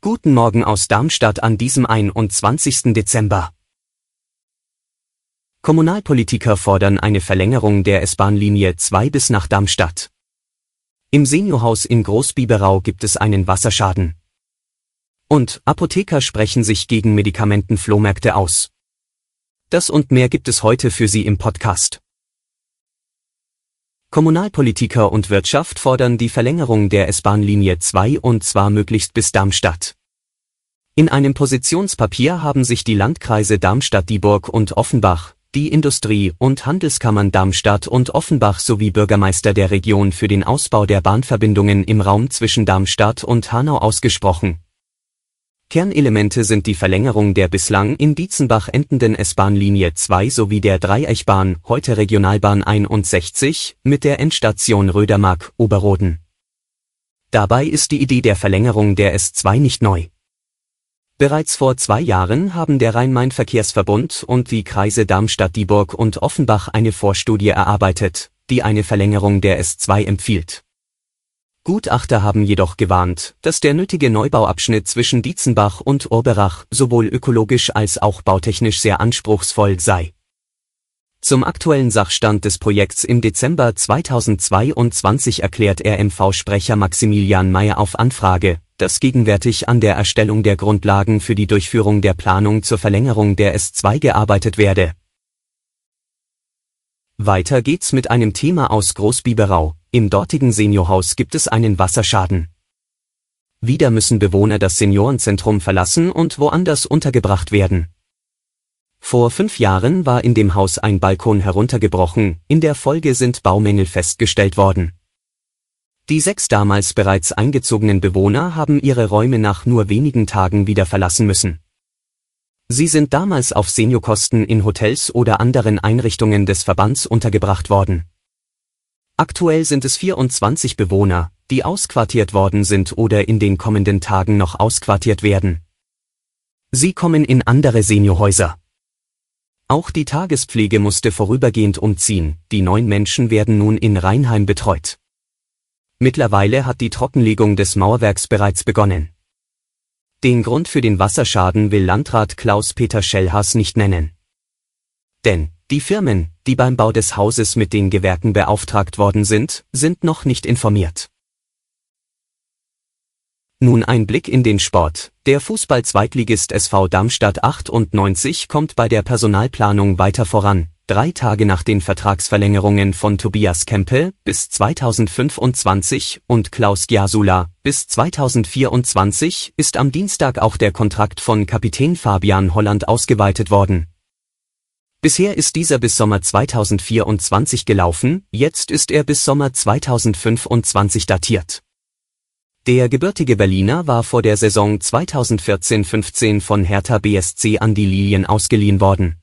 Guten Morgen aus Darmstadt an diesem 21. Dezember. Kommunalpolitiker fordern eine Verlängerung der S-Bahn-Linie 2 bis nach Darmstadt. Im Seniorhaus in Großbiberau gibt es einen Wasserschaden. Und Apotheker sprechen sich gegen Medikamentenflohmärkte aus. Das und mehr gibt es heute für Sie im Podcast. Kommunalpolitiker und Wirtschaft fordern die Verlängerung der S-Bahn-Linie 2 und zwar möglichst bis Darmstadt. In einem Positionspapier haben sich die Landkreise Darmstadt-Dieburg und Offenbach, die Industrie- und Handelskammern Darmstadt und Offenbach sowie Bürgermeister der Region für den Ausbau der Bahnverbindungen im Raum zwischen Darmstadt und Hanau ausgesprochen Kernelemente sind die Verlängerung der bislang in Dietzenbach endenden S-Bahn-Linie 2 sowie der Dreieichbahn, heute Regionalbahn 61, mit der Endstation Rödermark-Oberroden. Dabei ist die Idee der Verlängerung der S2 nicht neu. Bereits vor zwei Jahren haben der Rhein-Main-Verkehrsverbund und die Kreise Darmstadt-Dieburg und Offenbach eine Vorstudie erarbeitet, die eine Verlängerung der S2 empfiehlt Gutachter haben jedoch gewarnt, dass der nötige Neubauabschnitt zwischen Dietzenbach und Urberach sowohl ökologisch als auch bautechnisch sehr anspruchsvoll sei. Zum aktuellen Sachstand des Projekts im Dezember 2022 erklärt RMV-Sprecher Maximilian Mayer auf Anfrage, dass gegenwärtig an der Erstellung der Grundlagen für die Durchführung der Planung zur Verlängerung der S2 gearbeitet werde. Weiter geht's mit einem Thema aus Großbiberau, im dortigen Seniorhaus gibt es einen Wasserschaden. Wieder müssen Bewohner das Seniorenzentrum verlassen und woanders untergebracht werden. Vor fünf Jahren war in dem Haus ein Balkon heruntergebrochen, in der Folge sind Baumängel festgestellt worden. Die sechs damals bereits eingezogenen Bewohner haben ihre Räume nach nur wenigen Tagen wieder verlassen müssen. Sie sind damals auf Seniorkosten in Hotels oder anderen Einrichtungen des Verbands untergebracht worden. Aktuell sind es 24 Bewohner, die ausquartiert worden sind oder in den kommenden Tagen noch ausquartiert werden. Sie kommen in andere Seniorhäuser. Auch die Tagespflege musste vorübergehend umziehen, die neun Menschen werden nun in Rheinheim betreut. Mittlerweile hat die Trockenlegung des Mauerwerks bereits begonnen. Den Grund für den Wasserschaden will Landrat Klaus-Peter Schellhaas nicht nennen. Denn die Firmen, die beim Bau des Hauses mit den Gewerken beauftragt worden sind, sind noch nicht informiert. Nun ein Blick in den Sport. Der Fußball-Zweitligist SV Darmstadt 98 kommt bei der Personalplanung weiter voran. Drei Tage nach den Vertragsverlängerungen von Tobias Kempe bis 2025 und Klaus Giasula bis 2024 ist am Dienstag auch der Kontrakt von Kapitän Fabian Holland ausgeweitet worden. Bisher ist dieser bis Sommer 2024 gelaufen, jetzt ist er bis Sommer 2025 datiert. Der gebürtige Berliner war vor der Saison 2014-15 von Hertha BSC an die Lilien ausgeliehen worden.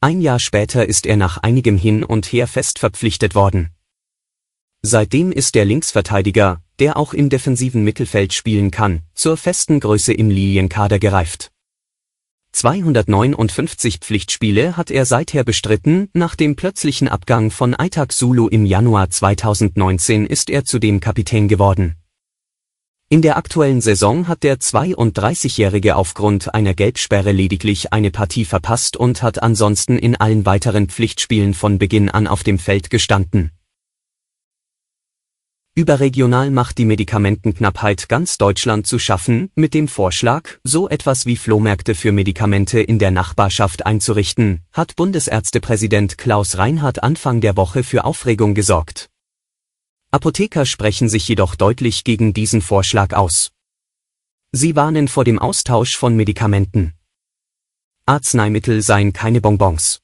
Ein Jahr später ist er nach einigem Hin und Her fest verpflichtet worden. Seitdem ist der Linksverteidiger, der auch im defensiven Mittelfeld spielen kann, zur festen Größe im Lilienkader gereift. 259 Pflichtspiele hat er seither bestritten, nach dem plötzlichen Abgang von Aitak Sulu im Januar 2019 ist er zudem Kapitän geworden. In der aktuellen Saison hat der 32-Jährige aufgrund einer Gelbsperre lediglich eine Partie verpasst und hat ansonsten in allen weiteren Pflichtspielen von Beginn an auf dem Feld gestanden Überregional macht die Medikamentenknappheit ganz Deutschland zu schaffen, mit dem Vorschlag, so etwas wie Flohmärkte für Medikamente in der Nachbarschaft einzurichten, hat Bundesärztepräsident Klaus Reinhardt Anfang der Woche für Aufregung gesorgt. Apotheker sprechen sich jedoch deutlich gegen diesen Vorschlag aus. Sie warnen vor dem Austausch von Medikamenten. Arzneimittel seien keine Bonbons.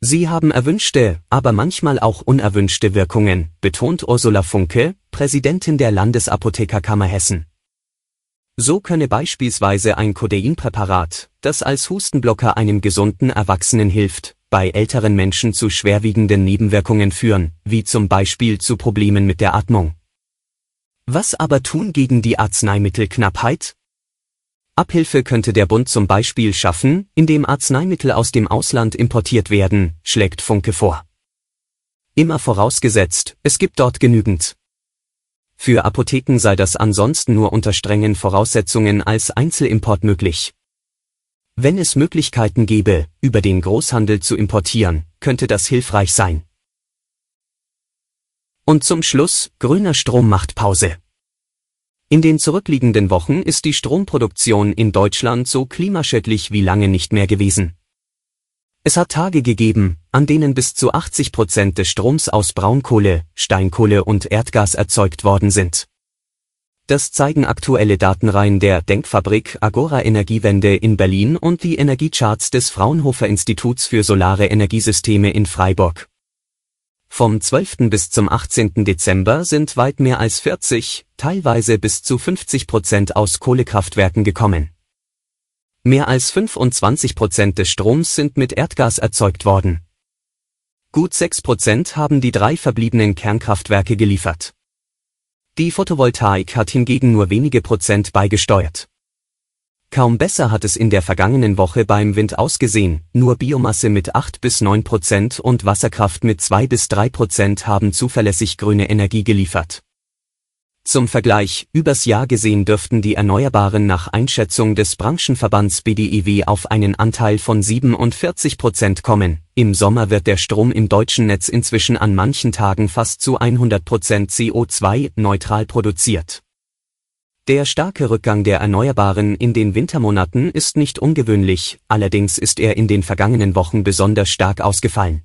Sie haben erwünschte, aber manchmal auch unerwünschte Wirkungen, betont Ursula Funke, Präsidentin der Landesapothekerkammer Hessen. So könne beispielsweise ein Kodeinpräparat, das als Hustenblocker einem gesunden Erwachsenen hilft, bei älteren Menschen zu schwerwiegenden Nebenwirkungen führen, wie zum Beispiel zu Problemen mit der Atmung. Was aber tun gegen die Arzneimittelknappheit? Abhilfe könnte der Bund zum Beispiel schaffen, indem Arzneimittel aus dem Ausland importiert werden, schlägt Funke vor. Immer vorausgesetzt, es gibt dort genügend. Für Apotheken sei das ansonsten nur unter strengen Voraussetzungen als Einzelimport möglich. Wenn es Möglichkeiten gäbe, über den Großhandel zu importieren, könnte das hilfreich sein. Und zum Schluss, grüner Strom macht Pause. In den zurückliegenden Wochen ist die Stromproduktion in Deutschland so klimaschädlich wie lange nicht mehr gewesen. Es hat Tage gegeben, an denen bis zu 80 Prozent des Stroms aus Braunkohle, Steinkohle und Erdgas erzeugt worden sind. Das zeigen aktuelle Datenreihen der Denkfabrik Agora Energiewende in Berlin und die Energiecharts des Fraunhofer Instituts für Solare Energiesysteme in Freiburg. Vom 12. bis zum 18. Dezember sind weit mehr als 40, teilweise bis zu 50 Prozent aus Kohlekraftwerken gekommen. Mehr als 25 Prozent des Stroms sind mit Erdgas erzeugt worden. Gut 6 Prozent haben die drei verbliebenen Kernkraftwerke geliefert. Die Photovoltaik hat hingegen nur wenige Prozent beigesteuert. Kaum besser hat es in der vergangenen Woche beim Wind ausgesehen, nur Biomasse mit 8 bis 9 Prozent und Wasserkraft mit 2 bis 3 Prozent haben zuverlässig grüne Energie geliefert. Zum Vergleich, übers Jahr gesehen dürften die Erneuerbaren nach Einschätzung des Branchenverbands BDIW auf einen Anteil von 47 Prozent kommen. Im Sommer wird der Strom im deutschen Netz inzwischen an manchen Tagen fast zu 100 Prozent CO2-neutral produziert. Der starke Rückgang der Erneuerbaren in den Wintermonaten ist nicht ungewöhnlich, allerdings ist er in den vergangenen Wochen besonders stark ausgefallen.